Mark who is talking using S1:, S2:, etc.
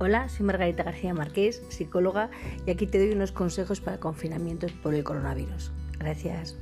S1: Hola, soy Margarita García Marqués, psicóloga, y aquí te doy unos consejos para confinamientos por el coronavirus. Gracias.